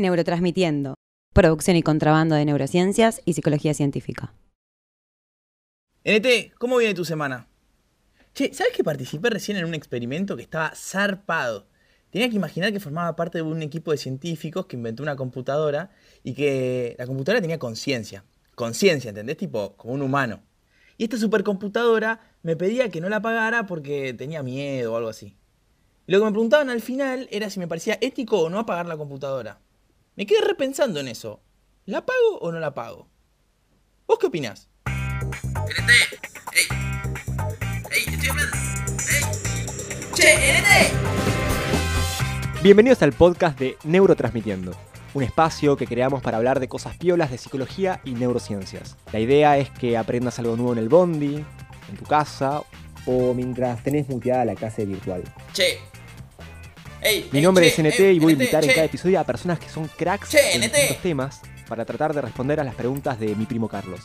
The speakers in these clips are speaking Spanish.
Neurotransmitiendo, producción y contrabando de neurociencias y psicología científica. NT, ¿cómo viene tu semana? Che, ¿sabes que participé recién en un experimento que estaba zarpado? Tenía que imaginar que formaba parte de un equipo de científicos que inventó una computadora y que la computadora tenía conciencia. Conciencia, ¿entendés? Tipo, como un humano. Y esta supercomputadora me pedía que no la pagara porque tenía miedo o algo así. Y lo que me preguntaban al final era si me parecía ético o no apagar la computadora. Me quedé repensando en eso. ¿La pago o no la pago? ¿Vos qué opinás? NT, ey, ey, estoy hablando, ey, che, NT. Bienvenidos al podcast de Neurotransmitiendo, un espacio que creamos para hablar de cosas piolas de psicología y neurociencias. La idea es que aprendas algo nuevo en el bondi, en tu casa o mientras tenés muteada la clase virtual. Che. Ey, Mi ey, nombre che, es NT ey, y voy a invitar en cada episodio a personas que son cracks Che, en NT. distintos temas para tratar de responder a las preguntas de mi primo Carlos.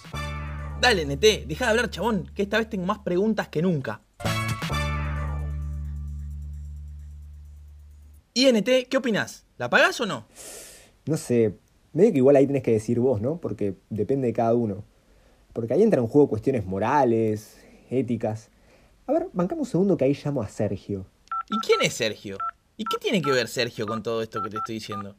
Dale, NT, deja de hablar, chabón, que esta vez tengo más preguntas que nunca. Y NT, ¿qué opinás? ¿La pagás o no? No sé, medio que igual ahí tenés que decir vos, ¿no? Porque depende de cada uno. Porque ahí entran en juego cuestiones morales, éticas. A ver, bancamos un segundo que ahí llamo a Sergio. ¿Y quién es Sergio? ¿Y qué tiene que ver Sergio con todo esto que te estoy diciendo?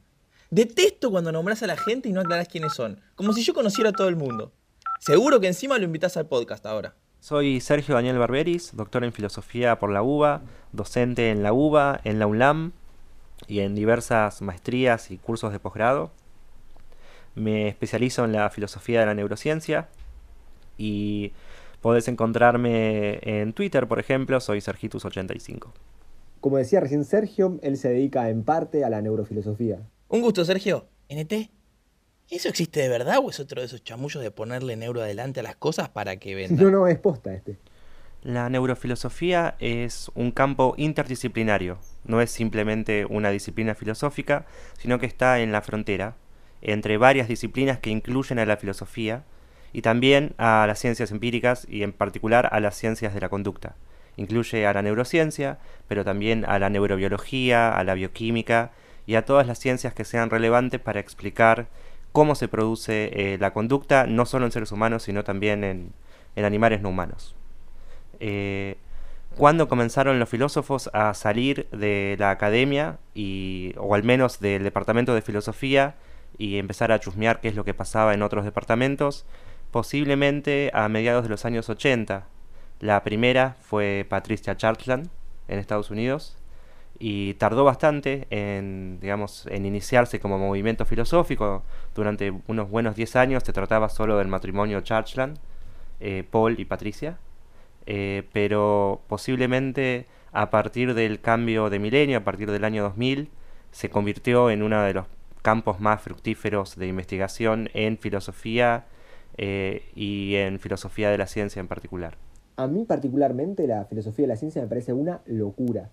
Detesto cuando nombrás a la gente y no aclarás quiénes son. Como si yo conociera a todo el mundo. Seguro que encima lo invitás al podcast ahora. Soy Sergio Daniel Barberis, doctor en filosofía por la UBA, docente en la UBA, en la UNLAM y en diversas maestrías y cursos de posgrado. Me especializo en la filosofía de la neurociencia y podés encontrarme en Twitter, por ejemplo, soy Sergitus85. Como decía recién Sergio, él se dedica en parte a la neurofilosofía. Un gusto, Sergio. NT. ¿Eso existe de verdad o es otro de esos chamullos de ponerle neuro adelante a las cosas para que vendan? No, no, es posta este. La neurofilosofía es un campo interdisciplinario, no es simplemente una disciplina filosófica, sino que está en la frontera entre varias disciplinas que incluyen a la filosofía y también a las ciencias empíricas y en particular a las ciencias de la conducta. Incluye a la neurociencia, pero también a la neurobiología, a la bioquímica y a todas las ciencias que sean relevantes para explicar cómo se produce eh, la conducta, no solo en seres humanos, sino también en, animales no humanos. Eh, ¿Cuándo comenzaron los filósofos a salir de la academia, y, o al menos del departamento de filosofía, y empezar a chusmear qué es lo que pasaba en otros departamentos? Posiblemente a mediados de los años 80. La primera fue Patricia Chartland en Estados Unidos y tardó bastante en, digamos, en iniciarse como movimiento filosófico. Durante unos buenos 10 años se trataba solo del matrimonio Chartland, eh, Paul y Patricia. Eh, pero posiblemente a partir del cambio de milenio, a partir del año 2000, se convirtió en uno de los campos más fructíferos de investigación en filosofía eh, y en filosofía de la ciencia en particular. A mí particularmente la filosofía de la ciencia me parece una locura.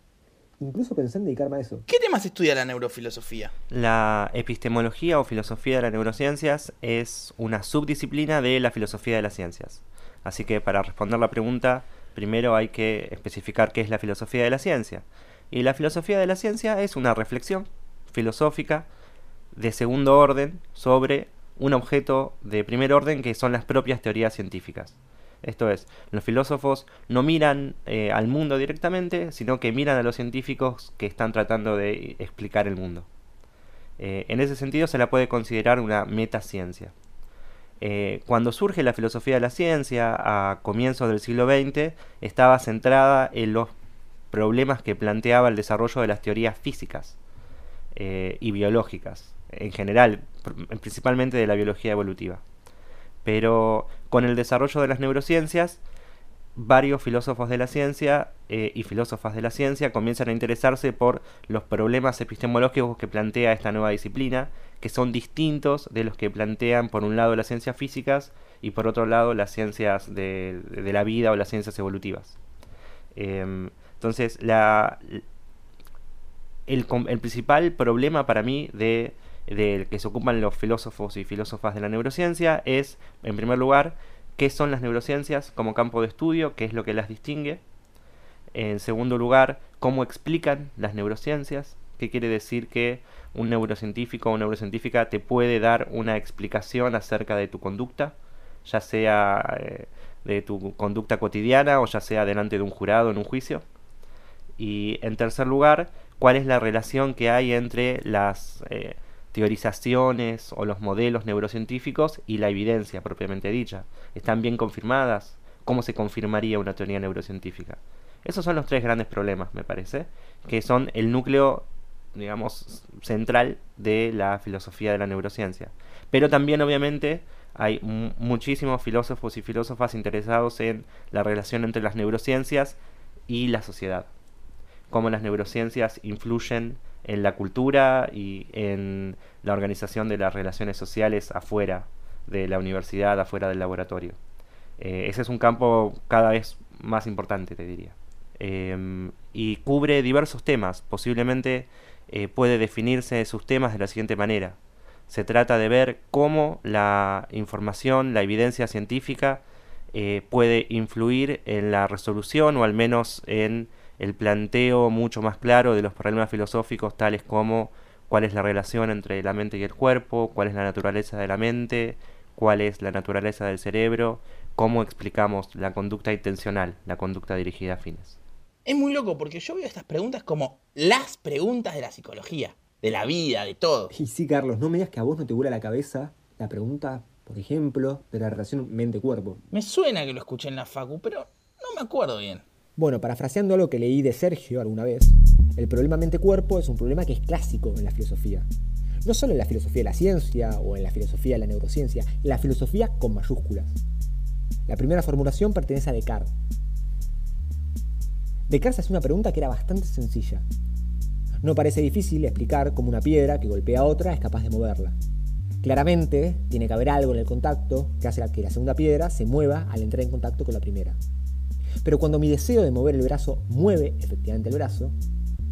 Incluso pensé en dedicarme a eso. ¿Qué temas estudia la neurofilosofía? La epistemología o filosofía de las neurociencias es una subdisciplina de la filosofía de las ciencias. Así que para responder la pregunta, primero hay que especificar qué es la filosofía de la ciencia. Y la filosofía de la ciencia es una reflexión filosófica de segundo orden sobre un objeto de primer orden que son las propias teorías científicas. Esto es, los filósofos no miran eh, al mundo directamente, sino que miran a los científicos que están tratando de explicar el mundo. Eh, en ese sentido se la puede considerar una metaciencia. Eh, cuando surge la filosofía de la ciencia a comienzos del siglo XX, estaba centrada en los problemas que planteaba el desarrollo de las teorías físicas y biológicas, en general, pr- principalmente de la biología evolutiva. Pero con el desarrollo de las neurociencias, varios filósofos de la ciencia eh, y filósofas de la ciencia comienzan a interesarse por los problemas epistemológicos que plantea esta nueva disciplina, que son distintos de los que plantean por un lado las ciencias físicas y por otro lado las ciencias de, la vida o las ciencias evolutivas. Em, entonces, el, el principal problema para mí de del que se ocupan los filósofos y filósofas de la neurociencia es, en primer lugar, qué son las neurociencias como campo de estudio, qué es lo que las distingue. En segundo lugar, cómo explican las neurociencias. ¿Qué quiere decir que un neurocientífico o neurocientífica te puede dar una explicación acerca de tu conducta, ya sea eh, de tu conducta cotidiana o ya sea delante de un jurado en un juicio? Y en tercer lugar, ¿cuál es la relación que hay entre las eh, teorizaciones o los modelos neurocientíficos y la evidencia propiamente dicha? ¿Están bien confirmadas? ¿Cómo se confirmaría una teoría neurocientífica? Esos son los tres grandes problemas, me parece, que son el núcleo, digamos, central de la filosofía de la neurociencia. Pero también, obviamente, hay muchísimos filósofos y filósofas interesados en la relación entre las neurociencias y la sociedad. Cómo las neurociencias influyen en la cultura y en la organización de las relaciones sociales afuera de la universidad, afuera del laboratorio. Eh, ese es un campo cada vez más importante, te diría. Em, y cubre diversos temas. Posiblemente eh, puede definirse sus temas de la siguiente manera. Se trata de ver cómo la información, la evidencia científica eh, puede influir en la resolución o al menos en el planteo mucho más claro de los problemas filosóficos tales como cuál es la relación entre la mente y el cuerpo, cuál es la naturaleza de la mente, cuál es la naturaleza del cerebro, cómo explicamos la conducta intencional, la conducta dirigida a fines. Es muy loco porque yo veo estas preguntas como las preguntas de la psicología, de la vida, de todo. Y sí, Carlos, no me digas que a vos no te vuela la cabeza la pregunta, por ejemplo, de la relación mente-cuerpo. Me suena que lo escuché en la facu, pero no me acuerdo bien. Bueno, parafraseando algo que leí de Sergio alguna vez, el problema mente-cuerpo es un problema que es clásico en la filosofía. No solo en la filosofía de la ciencia o en la filosofía de la neurociencia, en la filosofía con mayúsculas. La primera formulación pertenece a Descartes. Descartes hace una pregunta que era bastante sencilla. No parece difícil explicar cómo una piedra que golpea a otra es capaz de moverla. Claramente, tiene que haber algo en el contacto que hace que la segunda piedra se mueva al entrar en contacto con la primera. Pero cuando mi deseo de mover el brazo mueve efectivamente el brazo,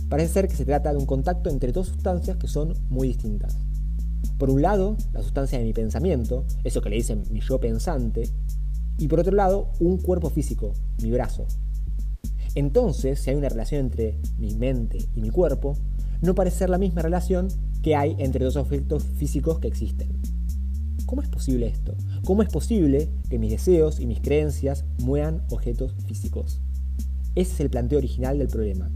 parece ser que se trata de un contacto entre dos sustancias que son muy distintas. Por un lado, la sustancia de mi pensamiento, eso que le dicen mi yo pensante, y por otro lado, un cuerpo físico, mi brazo. Entonces, si hay una relación entre mi mente y mi cuerpo, no parece ser la misma relación que hay entre dos objetos físicos que existen. ¿Cómo es posible esto? ¿Cómo es posible que mis deseos y mis creencias muevan objetos físicos? Ese es el planteo original del problema.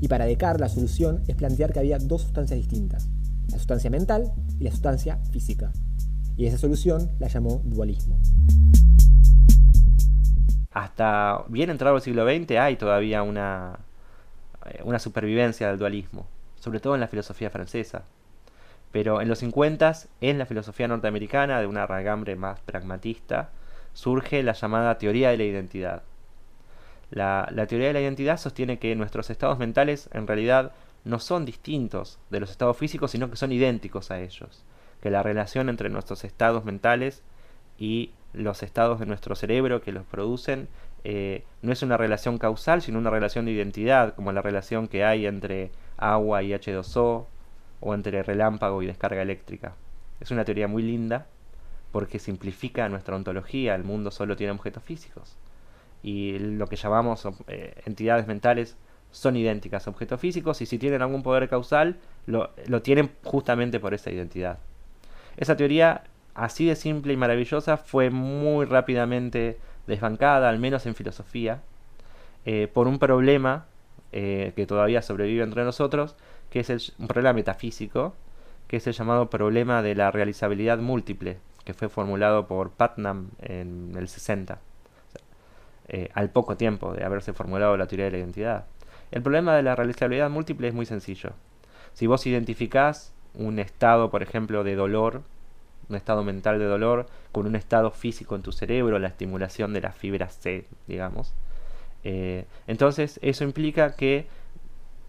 Y para Descartes la solución es plantear que había dos sustancias distintas, la sustancia mental y la sustancia física. Y esa solución la llamó dualismo hasta bien entrado el siglo XX hay todavía una, eh, una supervivencia del dualismo, sobre todo en la filosofía francesa. Pero en los 50, en la filosofía norteamericana, de una ragambre más pragmatista, surge la llamada teoría de la identidad. La, la, teoría de la identidad sostiene que nuestros estados mentales en realidad no son distintos de los estados físicos, sino que son idénticos a ellos. Que la relación entre nuestros estados mentales y los estados de nuestro cerebro que los producen eh, no es una relación causal, sino una relación de identidad, como la relación que hay entre agua y H2O o entre relámpago y descarga eléctrica. Es una teoría muy linda porque simplifica nuestra ontología, el mundo solo tiene objetos físicos. Y lo que llamamos eh, entidades mentales son idénticas a objetos físicos y si tienen algún poder causal, lo, lo tienen justamente por esa identidad. Esa teoría así de simple y maravillosa fue muy rápidamente desbancada, al menos en filosofía, eh, por un problema eh, que todavía sobrevive entre nosotros, que es un problema metafísico, que es el llamado problema de la realizabilidad múltiple, que fue formulado por Putnam en el 60, eh, al poco tiempo de haberse formulado la teoría de la identidad. El problema de la realizabilidad múltiple es muy sencillo. Si vos identificás un estado, por ejemplo, de dolor un estado mental de dolor con un estado físico en tu cerebro, la estimulación de las fibras C, digamos. Eh, entonces eso implica que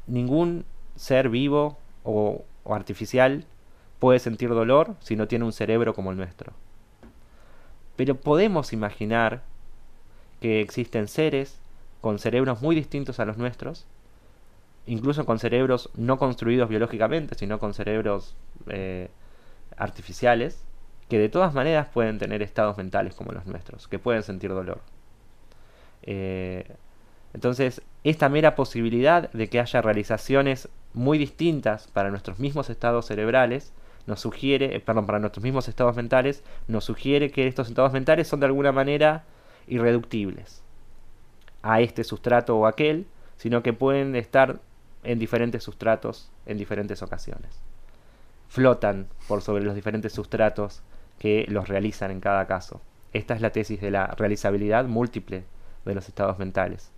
ningún ser vivo o, artificial puede sentir dolor si no tiene un cerebro como el nuestro. Pero podemos imaginar que existen seres con cerebros muy distintos a los nuestros, incluso con cerebros no construidos biológicamente, sino con cerebros eh, artificiales, que de todas maneras pueden tener estados mentales como los nuestros, que pueden sentir dolor. Eh, entonces, esta mera posibilidad de que haya realizaciones muy distintas para nuestros mismos estados cerebrales, nos sugiere, eh, perdón, para nuestros mismos estados mentales, nos sugiere que estos estados mentales son de alguna manera irreductibles a este sustrato o aquel, sino que pueden estar en diferentes sustratos en diferentes ocasiones. Flotan por sobre los diferentes sustratos que los realizan en cada caso. Esta es la tesis de la realizabilidad múltiple de los estados mentales,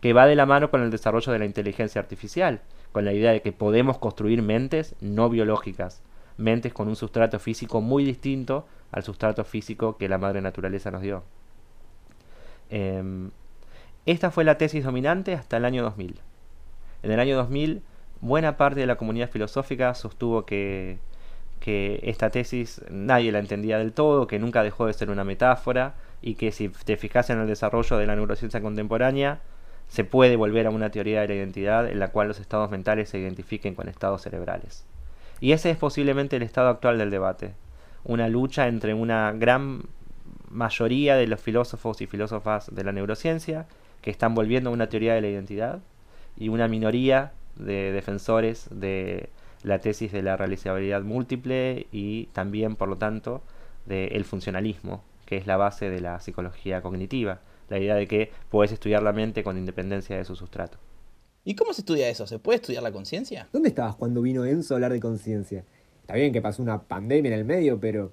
que va de la mano con el desarrollo de la inteligencia artificial, con la idea de que podemos construir mentes no biológicas, mentes con un sustrato físico muy distinto al sustrato físico que la madre naturaleza nos dio. Em, esta fue la tesis dominante hasta el año 2000. En el año 2000, buena parte de la comunidad filosófica sostuvo que, que esta tesis nadie la entendía del todo, que nunca dejó de ser una metáfora y que si te fijas en el desarrollo de la neurociencia contemporánea, se puede volver a una teoría de la identidad en la cual los estados mentales se identifiquen con estados cerebrales. Y ese es posiblemente el estado actual del debate, una lucha entre una gran mayoría de los filósofos y filósofas de la neurociencia que están volviendo a una teoría de la identidad y una minoría de defensores de la tesis de la realizabilidad múltiple y también, por lo tanto, del funcionalismo, que es la base de la psicología cognitiva, la idea de que puedes estudiar la mente con independencia de su sustrato. ¿Y cómo se estudia eso? ¿Se puede estudiar la conciencia? ¿Dónde estabas cuando vino Enzo a hablar de conciencia? Está bien que pasó una pandemia en el medio, pero...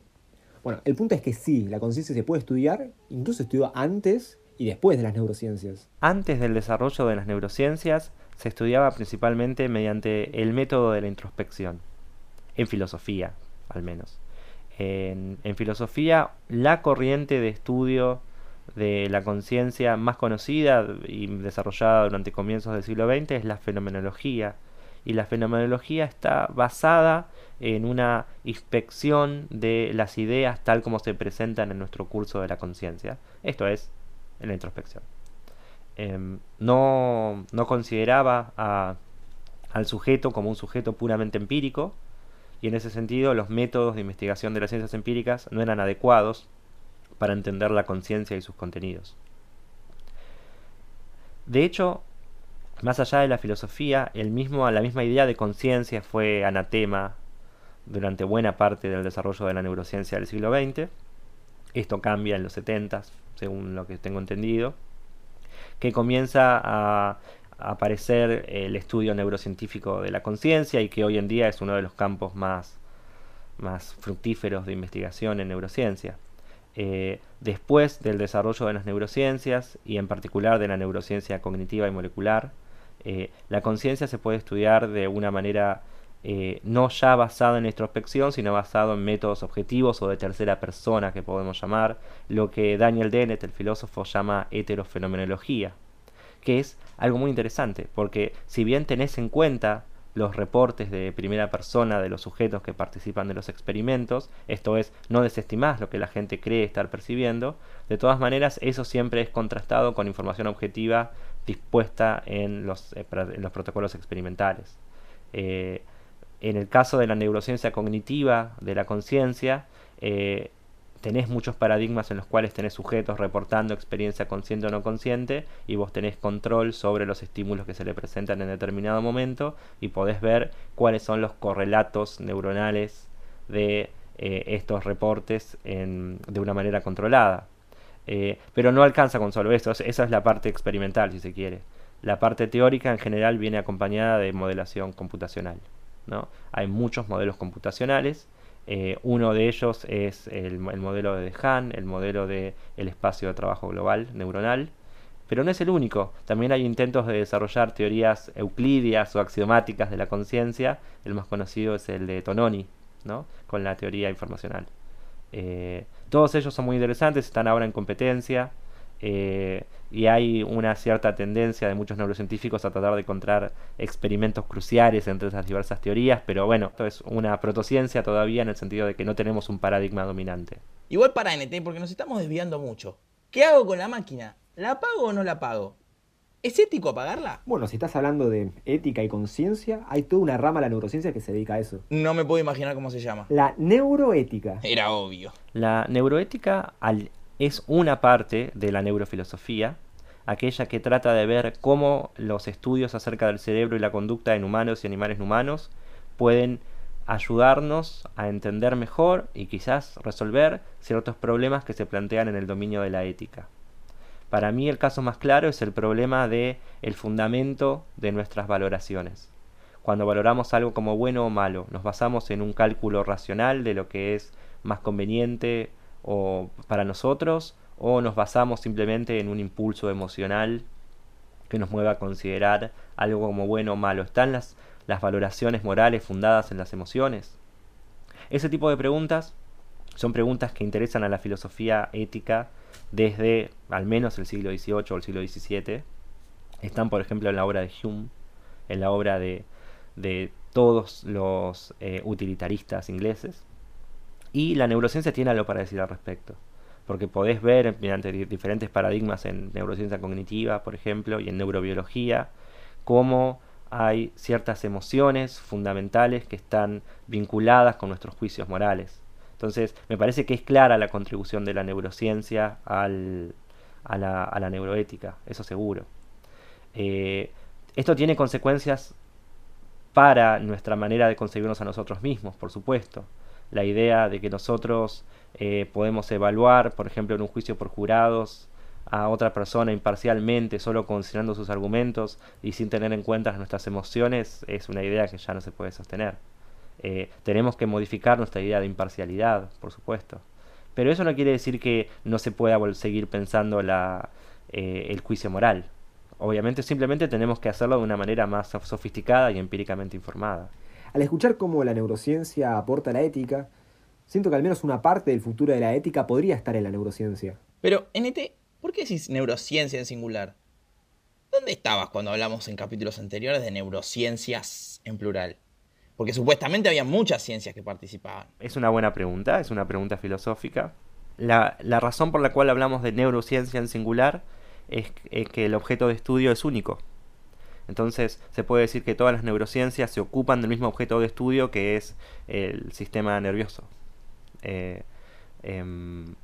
Bueno, el punto es que sí, la conciencia se puede estudiar, incluso se estudió antes y después de las neurociencias. Antes del desarrollo de las neurociencias, se estudiaba principalmente mediante el método de la introspección, en filosofía, al menos. En, en filosofía, la corriente de estudio de la conciencia más conocida y desarrollada durante comienzos del siglo XX es la fenomenología. Y la fenomenología está basada en una inspección de las ideas tal como se presentan en nuestro curso de la conciencia. Esto es, en la introspección. Em, no, no, consideraba al sujeto como un sujeto puramente empírico, y en ese sentido los métodos de investigación de las ciencias empíricas no eran adecuados para entender la conciencia y sus contenidos. De hecho, más allá de la filosofía, el mismo, la misma idea de conciencia fue anatema durante buena parte del desarrollo de la neurociencia del siglo XX. Esto cambia en los 70, según lo que tengo entendido, que comienza a aparecer el estudio neurocientífico de la conciencia y que hoy en día es uno de los campos más, más fructíferos de investigación en neurociencia. Eh, después del desarrollo de las neurociencias y en particular de la neurociencia cognitiva y molecular, eh, la conciencia se puede estudiar de una manera eh, no ya basada en introspección, sino basado en métodos objetivos o de tercera persona que podemos llamar, lo que Daniel Dennett, el filósofo, llama heterofenomenología, que es algo muy interesante, porque si bien tenés en cuenta los reportes de primera persona de los sujetos que participan de los experimentos, esto es, no desestimás lo que la gente cree estar percibiendo, de todas maneras eso siempre es contrastado con información objetiva dispuesta en los, eh, en los protocolos experimentales. Eh, en el caso de la neurociencia cognitiva de la conciencia, eh, tenés muchos paradigmas en los cuales tenés sujetos reportando experiencia consciente o no consciente y vos tenés control sobre los estímulos que se le presentan en determinado momento y podés ver cuáles son los correlatos neuronales de eh, estos reportes de una manera controlada. Eh, pero no alcanza con solo eso, esa es la parte experimental si se quiere. La parte teórica en general viene acompañada de modelación computacional. ¿no? Hay muchos modelos computacionales eh, uno de ellos es el, modelo de Dehaene, el modelo del espacio de trabajo global neuronal, pero no es el único. También hay intentos de desarrollar teorías euclidias o axiomáticas de la conciencia. El más conocido es el de Tononi, ¿no? con la teoría informacional. Eh, todos ellos son muy interesantes, están ahora en competencia. Eh, y hay una cierta tendencia de muchos neurocientíficos a tratar de encontrar experimentos cruciales entre esas diversas teorías, pero bueno, esto es una protociencia todavía en el sentido de que no tenemos un paradigma dominante. Igual para NT, porque nos estamos desviando mucho. ¿Qué hago con la máquina? ¿La apago o no la apago? ¿Es ético apagarla? Bueno, si estás hablando de ética y conciencia, hay toda una rama de la neurociencia que se dedica a eso. No me puedo imaginar cómo se llama. La neuroética. Era obvio. La neuroética, al es una parte de la neurofilosofía, aquella que trata de ver cómo los estudios acerca del cerebro y la conducta en humanos y animales no humanos pueden ayudarnos a entender mejor y quizás resolver ciertos problemas que se plantean en el dominio de la ética. Para mí el caso más claro es el problema de el fundamento de nuestras valoraciones. Cuando valoramos algo como bueno o malo, nos basamos en un cálculo racional de lo que es más conveniente o para nosotros o nos basamos simplemente en un impulso emocional que nos mueva a considerar algo como bueno o malo. ¿Están las, las valoraciones morales fundadas en las emociones? Ese tipo de preguntas son preguntas que interesan a la filosofía ética desde al menos el siglo XVIII o el siglo XVII. Están, por ejemplo, en la obra de Hume, en la obra de, de todos los eh, utilitaristas ingleses. Y la neurociencia tiene algo para decir al respecto porque podés ver mediante diferentes paradigmas en neurociencia cognitiva, por ejemplo, y en neurobiología, cómo hay ciertas emociones fundamentales que están vinculadas con nuestros juicios morales. Entonces, me parece que es clara la contribución de la neurociencia al, a, la, a, la, neuroética, eso seguro. Eh, esto tiene consecuencias para nuestra manera de concebirnos a nosotros mismos, por supuesto. La idea de que nosotros eh, podemos evaluar, por ejemplo, en un juicio por jurados, a otra persona imparcialmente, solo considerando sus argumentos y sin tener en cuenta nuestras emociones, es una idea que ya no se puede sostener. Eh, tenemos que modificar nuestra idea de imparcialidad, por supuesto. Pero eso no quiere decir que no se pueda seguir pensando eh, el juicio moral. Obviamente simplemente tenemos que hacerlo de una manera más sofisticada y empíricamente informada. Al escuchar cómo la neurociencia aporta a la ética, Siento que al menos una parte del futuro de la ética podría estar en la neurociencia. Pero, NT, ¿por qué decís neurociencia en singular? ¿Dónde estabas cuando hablamos en capítulos anteriores de neurociencias en plural? Porque supuestamente había muchas ciencias que participaban. Es una buena pregunta, es una pregunta filosófica. La, la razón por la cual hablamos de neurociencia en singular es, es que el objeto de estudio es único. Entonces se puede decir que todas las neurociencias se ocupan del mismo objeto de estudio que es el sistema nervioso. Eh, em,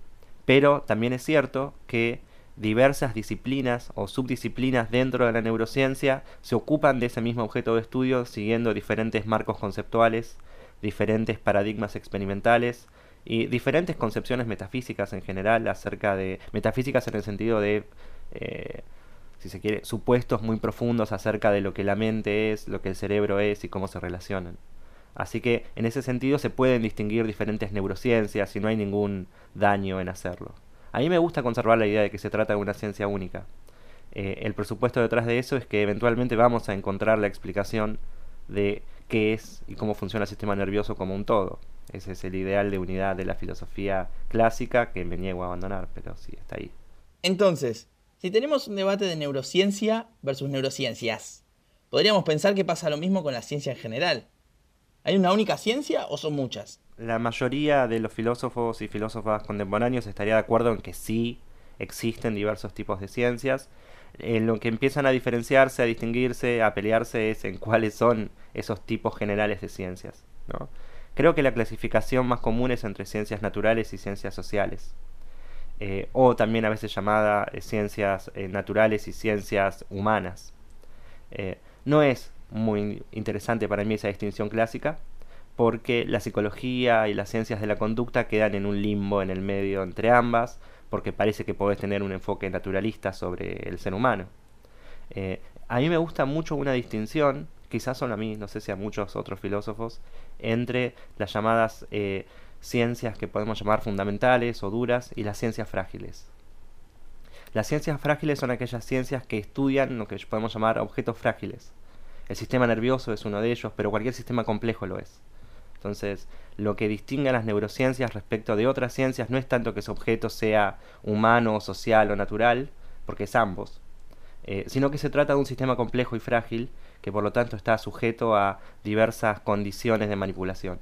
pero también es cierto que diversas disciplinas o subdisciplinas dentro de la neurociencia se ocupan de ese mismo objeto de estudio siguiendo diferentes marcos conceptuales, diferentes paradigmas experimentales y diferentes concepciones metafísicas en general acerca de metafísicas en el sentido de eh, si se quiere supuestos muy profundos acerca de lo que la mente es, lo que el cerebro es y cómo se relacionan. Así que en ese sentido se pueden distinguir diferentes neurociencias y no hay ningún daño en hacerlo. A mí me gusta conservar la idea de que se trata de una ciencia única. Eh, el presupuesto detrás de eso es que eventualmente vamos a encontrar la explicación de qué es y cómo funciona el sistema nervioso como un todo. Ese es el ideal de unidad de la filosofía clásica que me niego a abandonar, pero sí, está ahí. Entonces, si tenemos un debate de neurociencia versus neurociencias, podríamos pensar que pasa lo mismo con la ciencia en general. ¿Hay una única ciencia o son muchas? La mayoría de los filósofos y filósofas contemporáneos estaría de acuerdo en que sí existen diversos tipos de ciencias. En lo que empiezan a diferenciarse, a distinguirse, a pelearse es en cuáles son esos tipos generales de ciencias. Creo que la clasificación más común es entre ciencias naturales y ciencias sociales. Eh, o también a veces llamada eh, ciencias eh, naturales y ciencias humanas. no es muy interesante para mí esa distinción clásica, porque la psicología y las ciencias de la conducta quedan en un limbo en el medio entre ambas, porque parece que podés tener un enfoque naturalista sobre el ser humano. A mí me gusta mucho una distinción, quizás solo a mí, no sé si a muchos otros filósofos, entre las llamadas ciencias que podemos llamar fundamentales o duras y las ciencias frágiles. Las ciencias frágiles son aquellas ciencias que estudian lo que podemos llamar objetos frágiles. El sistema nervioso es uno de ellos, pero cualquier sistema complejo lo es. Entonces, lo que distingue a las neurociencias respecto de otras ciencias no es tanto que su objeto sea humano, social o natural, porque es ambos, eh, sino que se trata de un sistema complejo y frágil que por lo tanto está sujeto a diversas condiciones de manipulación.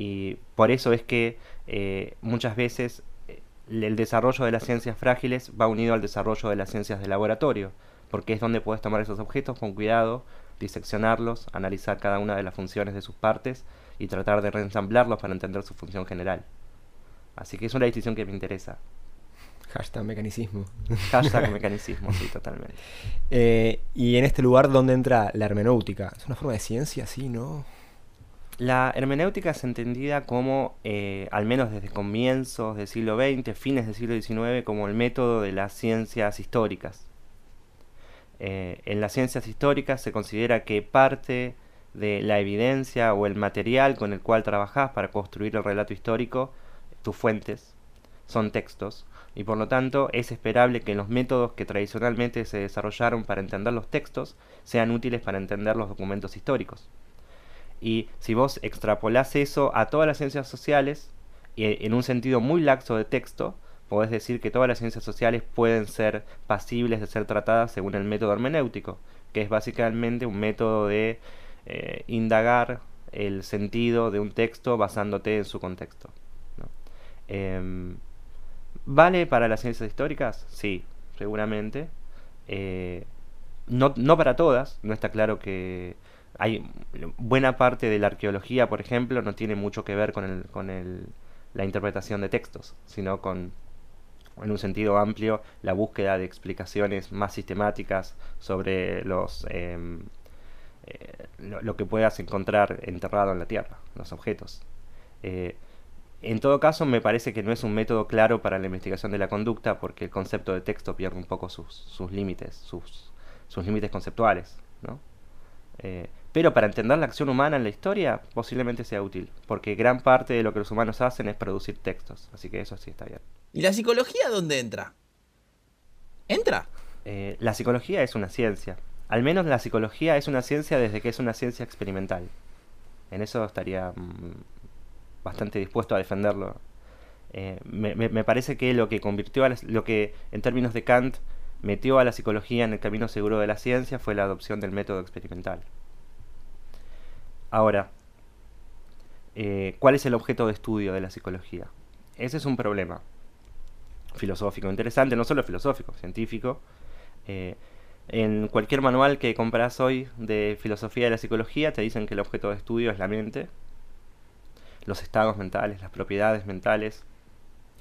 Y por eso es que eh, muchas veces eh, el desarrollo de las ciencias frágiles va unido al desarrollo de las ciencias de laboratorio, porque es donde puedes tomar esos objetos con cuidado, diseccionarlos, analizar cada una de las funciones de sus partes y tratar de reensamblarlos para entender su función general. Así que es una distinción que me interesa. Hashtag mecanicismo. Hashtag mecanicismo, sí, totalmente. Eh, y en este lugar, ¿dónde entra la hermenéutica? Es una forma de ciencia, sí, ¿no? La hermenéutica es entendida como, eh, al menos desde comienzos del siglo XX, fines del siglo XIX, como el método de las ciencias históricas. Eh, en las ciencias históricas se considera que parte de la evidencia o el material con el cual trabajás para construir el relato histórico, tus fuentes, son textos, y por lo tanto es esperable que los métodos que tradicionalmente se desarrollaron para entender los textos sean útiles para entender los documentos históricos. Y si vos extrapolás eso a todas las ciencias sociales, en un sentido muy laxo de texto, podés decir que todas las ciencias sociales pueden ser pasibles de ser tratadas según el método hermenéutico, que es básicamente un método de eh, indagar el sentido de un texto basándote en su contexto. Em, ¿Vale para las ciencias históricas? Sí, seguramente. Eh, no, no para todas, no está claro que hay buena parte de la arqueología, por ejemplo, no tiene mucho que ver con, el, con el, la interpretación de textos, sino con, en un sentido amplio, la búsqueda de explicaciones más sistemáticas sobre los em, eh, lo, que puedas encontrar enterrado en la tierra, los objetos. Eh, en todo caso, me parece que no es un método claro para la investigación de la conducta porque el concepto de texto pierde un poco sus, sus límites, sus, sus límites conceptuales. ¿no? Eh, pero para entender la acción humana en la historia, posiblemente sea útil, porque gran parte de lo que los humanos hacen es producir textos, así que eso sí está bien. ¿Y la psicología dónde entra? ¿Entra? Eh, la psicología es una ciencia. Al menos la psicología es una ciencia desde que es una ciencia experimental. En eso estaría mm, bastante dispuesto a defenderlo. Eh, me, parece que lo que convirtió a lo que en términos de Kant metió a la psicología en el camino seguro de la ciencia fue la adopción del método experimental. Ahora, eh, ¿cuál es el objeto de estudio de la psicología? Ese es un problema filosófico interesante, no solo filosófico, científico. Eh, en cualquier manual que compras hoy de filosofía de la psicología te dicen que el objeto de estudio es la mente, los estados mentales, las propiedades mentales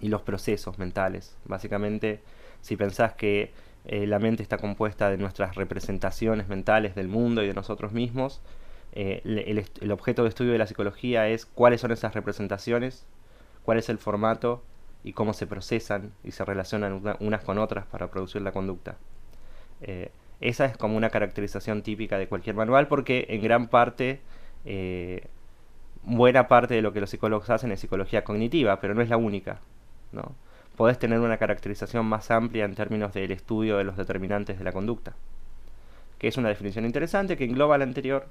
y los procesos mentales. Básicamente, si pensás que eh, la mente está compuesta de nuestras representaciones mentales del mundo y de nosotros mismos, eh, el, objeto de estudio de la psicología es cuáles son esas representaciones, cuál es el formato y cómo se procesan y se relacionan unas con otras para producir la conducta. Eh, esa es como una caracterización típica de cualquier manual porque en gran parte buena parte de lo que los psicólogos hacen es psicología cognitiva, pero no es la única. ¿no? Podés tener una caracterización más amplia en términos del estudio de los determinantes de la conducta, que es una definición interesante que engloba la anterior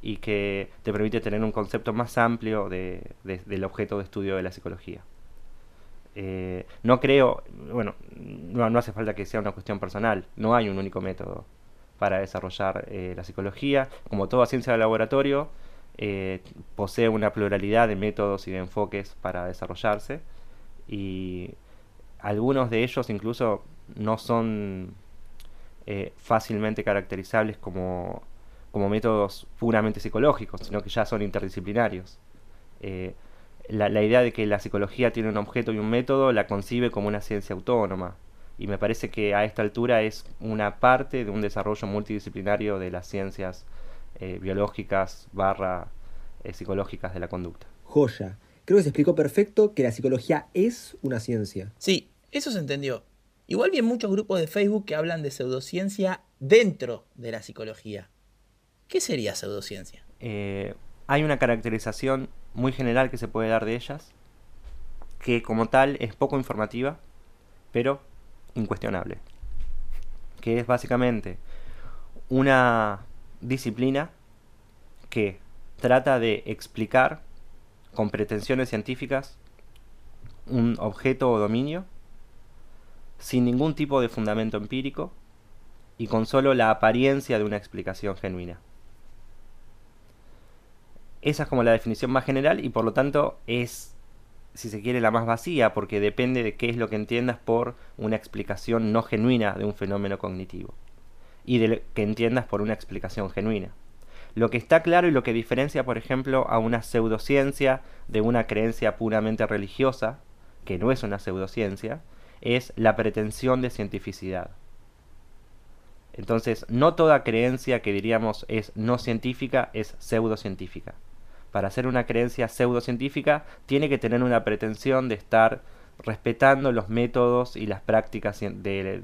y que te permite tener un concepto más amplio de, del objeto de estudio de la psicología. Eh, no creo, bueno, no, no, hace falta que sea una cuestión personal, no hay un único método para desarrollar eh, la psicología. Como toda ciencia de laboratorio, eh, posee una pluralidad de métodos y de enfoques para desarrollarse y algunos de ellos incluso no son fácilmente caracterizables como, como, métodos puramente psicológicos, sino que ya son interdisciplinarios. Eh, la, la, idea de que la psicología tiene un objeto y un método la concibe como una ciencia autónoma. Y me parece que a esta altura es una parte de un desarrollo multidisciplinario de las ciencias eh, biológicas barra eh, psicológicas de la conducta. Joya. Creo que se explicó perfecto que la psicología es una ciencia. Sí, eso se entendió. Igual vi en muchos grupos de Facebook que hablan de pseudociencia dentro de la psicología. ¿Qué sería pseudociencia? Eh, hay una caracterización muy general que se puede dar de ellas, que como tal es poco informativa, pero incuestionable. Que es básicamente una disciplina que trata de explicar con pretensiones científicas un objeto o dominio sin ningún tipo de fundamento empírico y con solo la apariencia de una explicación genuina. Esa es como la definición más general y por lo tanto es, si se quiere, la más vacía porque depende de qué es lo que entiendas por una explicación no genuina de un fenómeno cognitivo y de lo que entiendas por una explicación genuina. Lo que está claro y lo que diferencia, por ejemplo, a una pseudociencia de una creencia puramente religiosa, que no es una pseudociencia, es la pretensión de cientificidad. Entonces, no toda creencia que diríamos es no científica es pseudocientífica. Para ser una creencia pseudocientífica tiene que tener una pretensión de estar respetando los métodos y las prácticas de,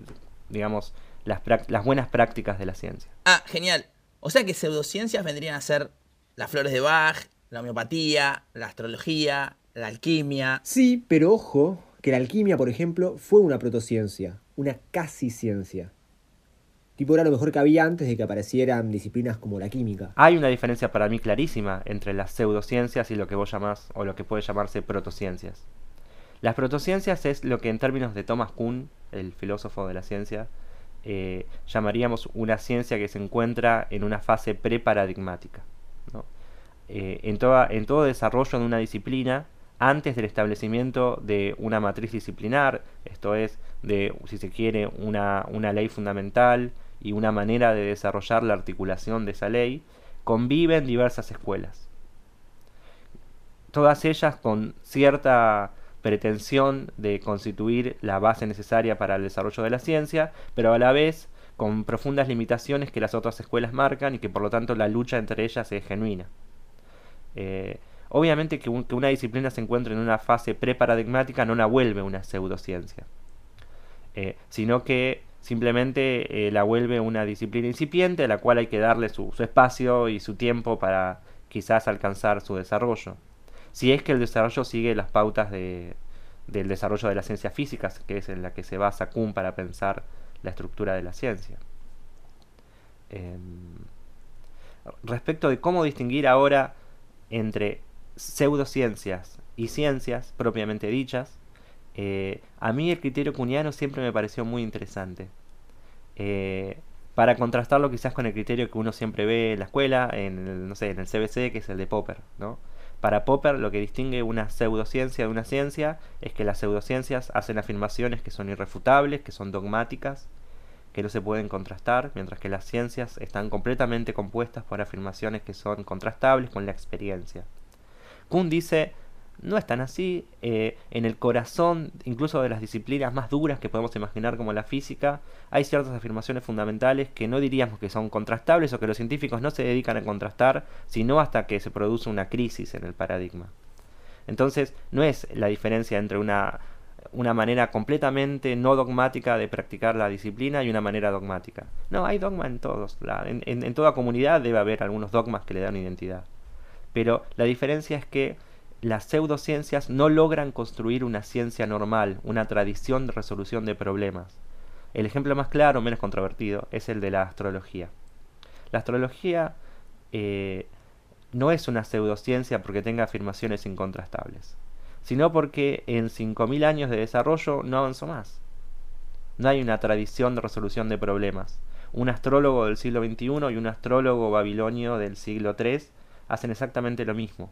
digamos, las, las buenas prácticas de la ciencia. Ah, genial. O sea que pseudociencias vendrían a ser las flores de Bach, la homeopatía, la astrología, la alquimia. Sí, pero ojo, que la alquimia, por ejemplo, fue una protociencia, una casi ciencia. Tipo era lo mejor que había antes de que aparecieran disciplinas como la química. Hay una diferencia para mí clarísima entre las pseudociencias y lo que vos llamás, o lo que puede llamarse protociencias. Las protociencias es lo que en términos de Thomas Kuhn, el filósofo de la ciencia, eh, llamaríamos una ciencia que se encuentra en una fase preparadigmática. ¿no? Eh, en, todo desarrollo de una disciplina, antes del establecimiento de una matriz disciplinar, esto es, de, si se quiere, una ley fundamental y una manera de desarrollar la articulación de esa ley, conviven diversas escuelas. Todas ellas con cierta pretensión de constituir la base necesaria para el desarrollo de la ciencia, pero a la vez con profundas limitaciones que las otras escuelas marcan y que por lo tanto la lucha entre ellas es genuina. Eh, obviamente que, una disciplina se encuentre en una fase preparadigmática no la vuelve una pseudociencia, eh, sino que simplemente eh, la vuelve una disciplina incipiente a la cual hay que darle su espacio y su tiempo para quizás alcanzar su desarrollo si es que el desarrollo sigue las pautas de, del desarrollo de las ciencias físicas, que es en la que se basa Kuhn para pensar la estructura de la ciencia. Em, respecto de cómo distinguir ahora entre pseudociencias y ciencias propiamente dichas, eh, a mí el criterio cuniano siempre me pareció muy interesante. Eh, para contrastarlo quizás con el criterio que uno siempre ve en la escuela, en el, no sé, en el CBC, que es el de Popper, ¿no? Para Popper lo que distingue una pseudociencia de una ciencia es que las pseudociencias hacen afirmaciones que son irrefutables, que son dogmáticas, que no se pueden contrastar, mientras que las ciencias están completamente compuestas por afirmaciones que son contrastables con la experiencia. Kuhn dice no es tan así. Eh, en el corazón, incluso de las disciplinas más duras que podemos imaginar como la física, hay ciertas afirmaciones fundamentales que no diríamos que son contrastables o que los científicos no se dedican a contrastar, sino hasta que se produce una crisis en el paradigma. Entonces, no es la diferencia entre una, una manera completamente no dogmática de practicar la disciplina y una manera dogmática. No, hay dogma en todos. en, en toda comunidad debe haber algunos dogmas que le dan identidad. Pero la diferencia es que las pseudociencias no logran construir una ciencia normal, una tradición de resolución de problemas. El ejemplo más claro, menos controvertido, es el de la astrología. La astrología eh, no es una pseudociencia porque tenga afirmaciones incontrastables, sino porque en 5.000 años de desarrollo no avanzó más. No hay una tradición de resolución de problemas. Un astrólogo del siglo XXI y un astrólogo babilonio del siglo III hacen exactamente lo mismo.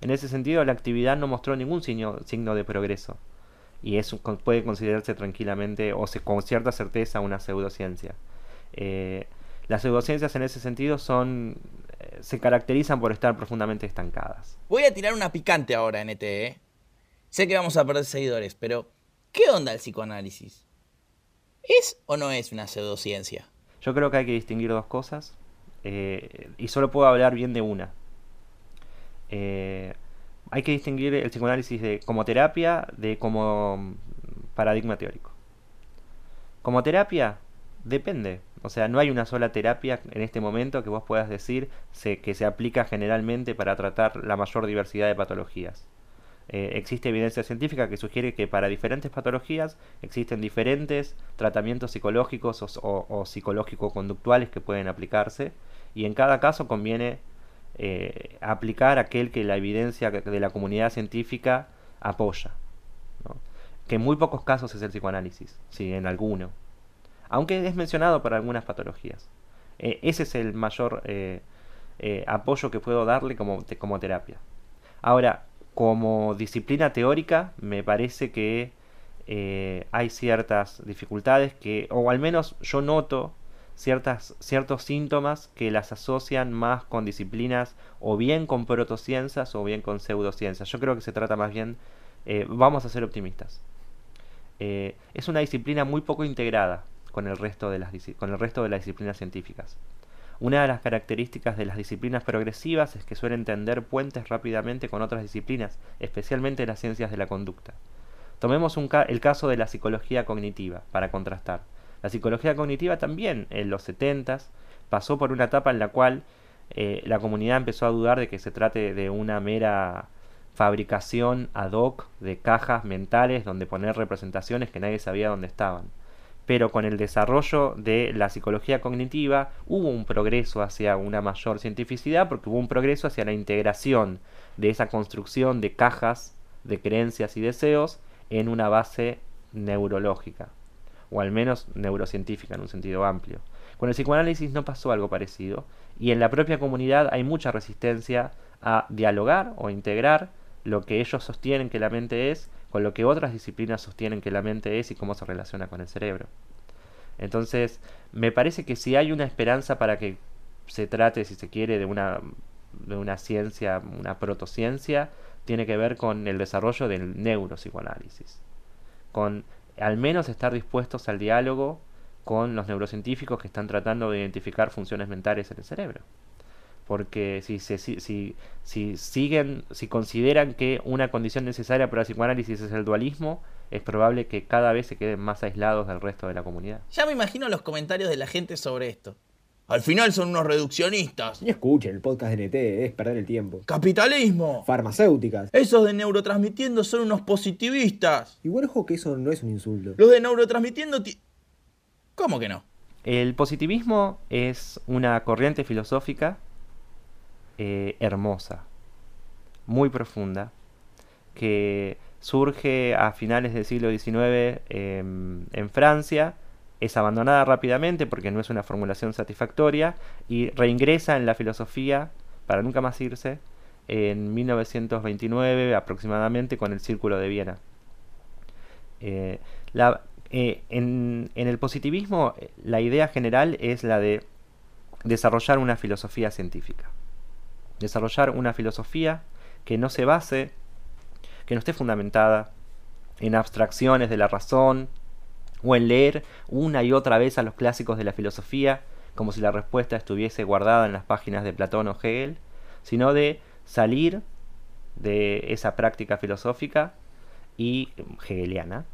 En ese sentido, la actividad no mostró ningún signo, signo de progreso, y eso puede considerarse tranquilamente o con cierta certeza una pseudociencia. Eh, las pseudociencias en ese sentido son eh, se caracterizan por estar profundamente estancadas. Voy a tirar una picante ahora, NT. ¿eh? Sé que vamos a perder seguidores, pero ¿qué onda el psicoanálisis? ¿Es o no es una pseudociencia? Yo creo que hay que distinguir dos cosas y solo puedo hablar bien de una. Eh, hay que distinguir el psicoanálisis de, como terapia de como mm, paradigma teórico. Como terapia, depende. O sea, no hay una sola terapia en este momento que vos puedas decir que se aplica generalmente para tratar la mayor diversidad de patologías. Eh, existe evidencia científica que sugiere que para diferentes patologías existen diferentes tratamientos psicológicos o, o psicológico-conductuales que pueden aplicarse y en cada caso conviene eh, aplicar aquel que la evidencia de la comunidad científica apoya. Que en muy pocos casos es el psicoanálisis, sí, en alguno. Aunque es mencionado para algunas patologías. Eh, ese es el mayor eh, apoyo que puedo darle como, como terapia. Ahora, como disciplina teórica, me parece que hay ciertas dificultades que, o al menos yo noto ciertas, ciertos síntomas que las asocian más con disciplinas o bien con protociencias o bien con pseudociencias. Yo creo que se trata más bien, eh, vamos a ser optimistas. eh, es una disciplina muy poco integrada con el, resto de las, con el resto de las disciplinas científicas. Una de las características de las disciplinas progresivas es que suelen tender puentes rápidamente con otras disciplinas, especialmente las ciencias de la conducta. Tomemos un el caso de la psicología cognitiva, para contrastar. La psicología cognitiva también, en los 70 pasó por una etapa en la cual eh, la comunidad empezó a dudar de que se trate de una mera fabricación ad hoc de cajas mentales donde poner representaciones que nadie sabía dónde estaban. Pero con el desarrollo de la psicología cognitiva hubo un progreso hacia una mayor cientificidad porque hubo un progreso hacia la integración de esa construcción de cajas de creencias y deseos en una base neurológica, o al menos neurocientífica en un sentido amplio. Con el psicoanálisis no pasó algo parecido, y en la propia comunidad hay mucha resistencia a dialogar o integrar lo que ellos sostienen que la mente es con lo que otras disciplinas sostienen que la mente es y cómo se relaciona con el cerebro. Entonces, me parece que si hay una esperanza para que se trate, si se quiere, de una, de una ciencia, una protociencia, tiene que ver con el desarrollo del neuropsicoanálisis. Con al menos estar dispuestos al diálogo con los neurocientíficos que están tratando de identificar funciones mentales en el cerebro. Porque si, si siguen, si consideran que una condición necesaria para el psicoanálisis es el dualismo, es probable que cada vez se queden más aislados del resto de la comunidad. Ya me imagino los comentarios de la gente sobre esto. Al final son unos reduccionistas. Ni escuchen el podcast de NT, es perder el tiempo. Capitalismo. Farmacéuticas. Esos de neurotransmitiendo son unos positivistas. Igual ojo que eso no es un insulto. Los de neurotransmitiendo... ti- ¿Cómo que no? El positivismo es una corriente filosófica eh, hermosa, muy profunda, que surge a finales del siglo XIX em, en Francia, es abandonada rápidamente porque no es una formulación satisfactoria y reingresa en la filosofía para nunca más irse en 1929 aproximadamente con el Círculo de Viena. Eh, eh, en, en el positivismo la idea general es la de desarrollar una filosofía científica. Desarrollar una filosofía que no se base, que no esté fundamentada en abstracciones de la razón o en leer una y otra vez a los clásicos de la filosofía como si la respuesta estuviese guardada en las páginas de Platón o Hegel, sino de salir de esa práctica filosófica y hegeliana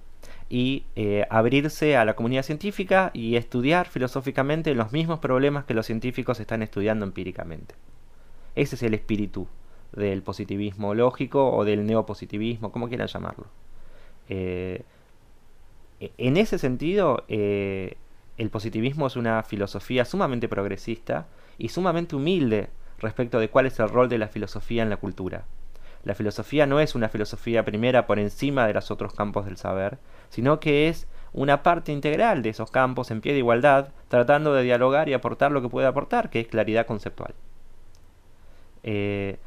y eh, abrirse a la comunidad científica y estudiar filosóficamente los mismos problemas que los científicos están estudiando empíricamente. Ese es el espíritu del positivismo lógico o del neopositivismo, como quieran llamarlo. Eh, en ese sentido, eh, el positivismo es una filosofía sumamente progresista y sumamente humilde respecto de cuál es el rol de la filosofía en la cultura. La filosofía no es una filosofía primera por encima de los otros campos del saber, sino que es una parte integral de esos campos en pie de igualdad, tratando de dialogar y aportar lo que puede aportar, que es claridad conceptual. Eh,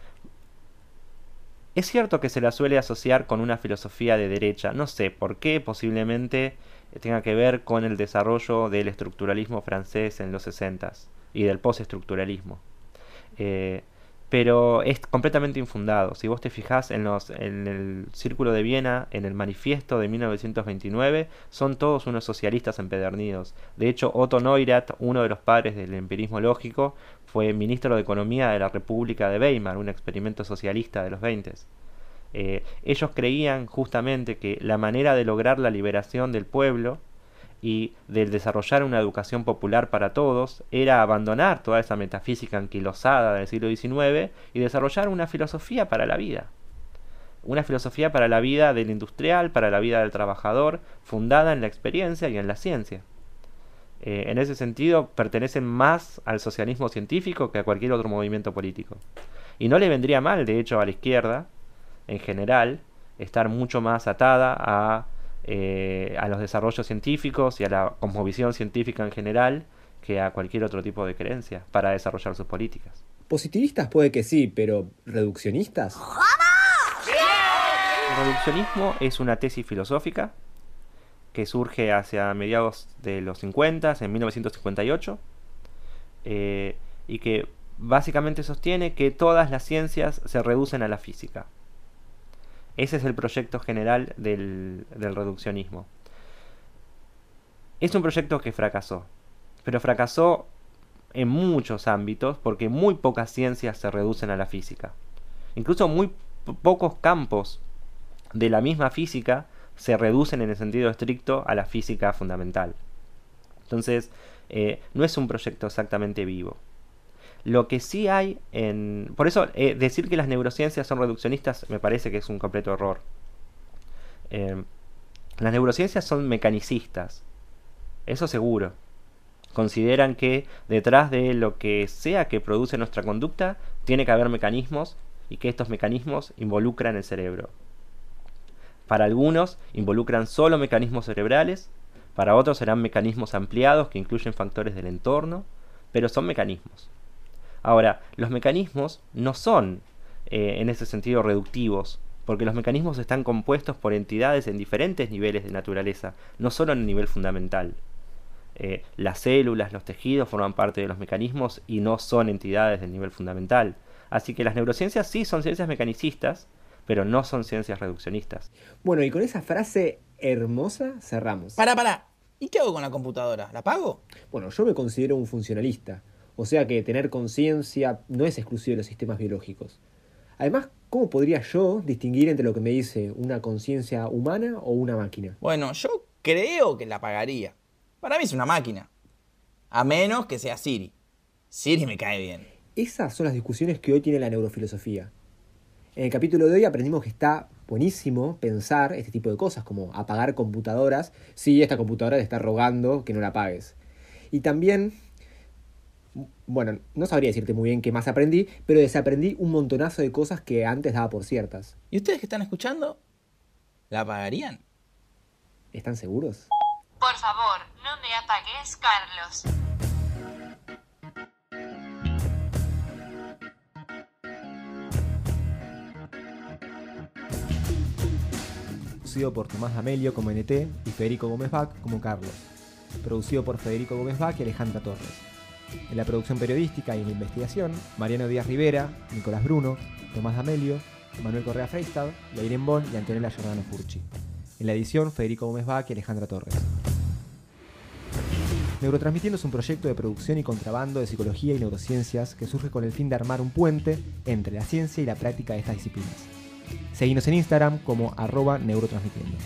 es cierto que se la suele asociar con una filosofía de derecha, no sé por qué, posiblemente tenga que ver con el desarrollo del estructuralismo francés en los 60 y del postestructuralismo. Eh, pero es completamente infundado. Si vos te fijás en, los, en el Círculo de Viena, en el manifiesto de 1929, son todos unos socialistas empedernidos. De hecho, Otto Neurath, uno de los padres del empirismo lógico, fue ministro de Economía de la República de Weimar, un experimento socialista de los 20. Eh, ellos creían justamente que la manera de lograr la liberación del pueblo y de desarrollar una educación popular para todos era abandonar toda esa metafísica anquilosada del siglo XIX y desarrollar una filosofía para la vida. Una filosofía para la vida del industrial, para la vida del trabajador, fundada en la experiencia y en la ciencia. Eh, en ese sentido, pertenecen más al socialismo científico que a cualquier otro movimiento político. Y no le vendría mal, de hecho, a la izquierda, en general, estar mucho más atada a eh, a los desarrollos científicos y a la cosmovisión científica en general que a cualquier otro tipo de creencia para desarrollar sus políticas. Positivistas puede que sí, pero reduccionistas. El reduccionismo es una tesis filosófica que surge hacia mediados de los 50, en 1958, eh, y que básicamente sostiene que todas las ciencias se reducen a la física. Ese es el proyecto general del, del reduccionismo. Es un proyecto que fracasó, pero fracasó en muchos ámbitos porque muy pocas ciencias se reducen a la física. Incluso muy pocos campos de la misma física se reducen en el sentido estricto a la física fundamental. Entonces, eh, no es un proyecto exactamente vivo. Lo que sí hay en... Por eso, eh, decir que las neurociencias son reduccionistas me parece que es un completo error. Eh, las neurociencias son mecanicistas. Eso seguro. Consideran que detrás de lo que sea que produce nuestra conducta, tiene que haber mecanismos y que estos mecanismos involucran el cerebro. Para algunos involucran solo mecanismos cerebrales, para otros serán mecanismos ampliados que incluyen factores del entorno, pero son mecanismos. Ahora, los mecanismos no son eh, en ese sentido reductivos, porque los mecanismos están compuestos por entidades en diferentes niveles de naturaleza, no solo en el nivel fundamental. Eh, las células, los tejidos forman parte de los mecanismos y no son entidades del nivel fundamental. Así que las neurociencias sí son ciencias mecanicistas, pero no son ciencias reduccionistas. Bueno, y con esa frase hermosa cerramos. Para, para. ¿Y qué hago con la computadora? ¿La pago? Bueno, yo me considero un funcionalista, o sea que tener conciencia no es exclusivo de los sistemas biológicos. Además, ¿cómo podría yo distinguir entre lo que me dice una conciencia humana o una máquina? Bueno, yo creo que la pagaría. Para mí es una máquina. A menos que sea Siri. Siri me cae bien. Esas son las discusiones que hoy tiene la neurofilosofía. En el capítulo de hoy aprendimos que está buenísimo pensar este tipo de cosas, como apagar computadoras si esta computadora te está rogando que no la apagues. Y también, bueno, no sabría decirte muy bien qué más aprendí, pero desaprendí un montonazo de cosas que antes daba por ciertas. ¿Y ustedes que están escuchando? ¿La pagarían? ¿Están seguros? Por favor, no me apagues, Carlos. Producido por Tomás D'Amelio como NT y Federico Gómez Bach como Carlos. Producido por Federico Gómez Bach y Alejandra Torres. En la producción periodística y en la investigación, Mariano Díaz Rivera, Nicolás Bruno, Tomás D'Amelio, Manuel Correa Freistad, Leiren Bon y Antonella Giordano Furchi. En la edición, Federico Gómez Bach y Alejandra Torres. Neurotransmitiendo es un proyecto de producción y contrabando de psicología y neurociencias que surge con el fin de armar un puente entre la ciencia y la práctica de estas disciplinas. Seguinos en Instagram como arroba neurotransmitiendo.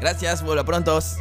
Gracias, vuelvo prontos.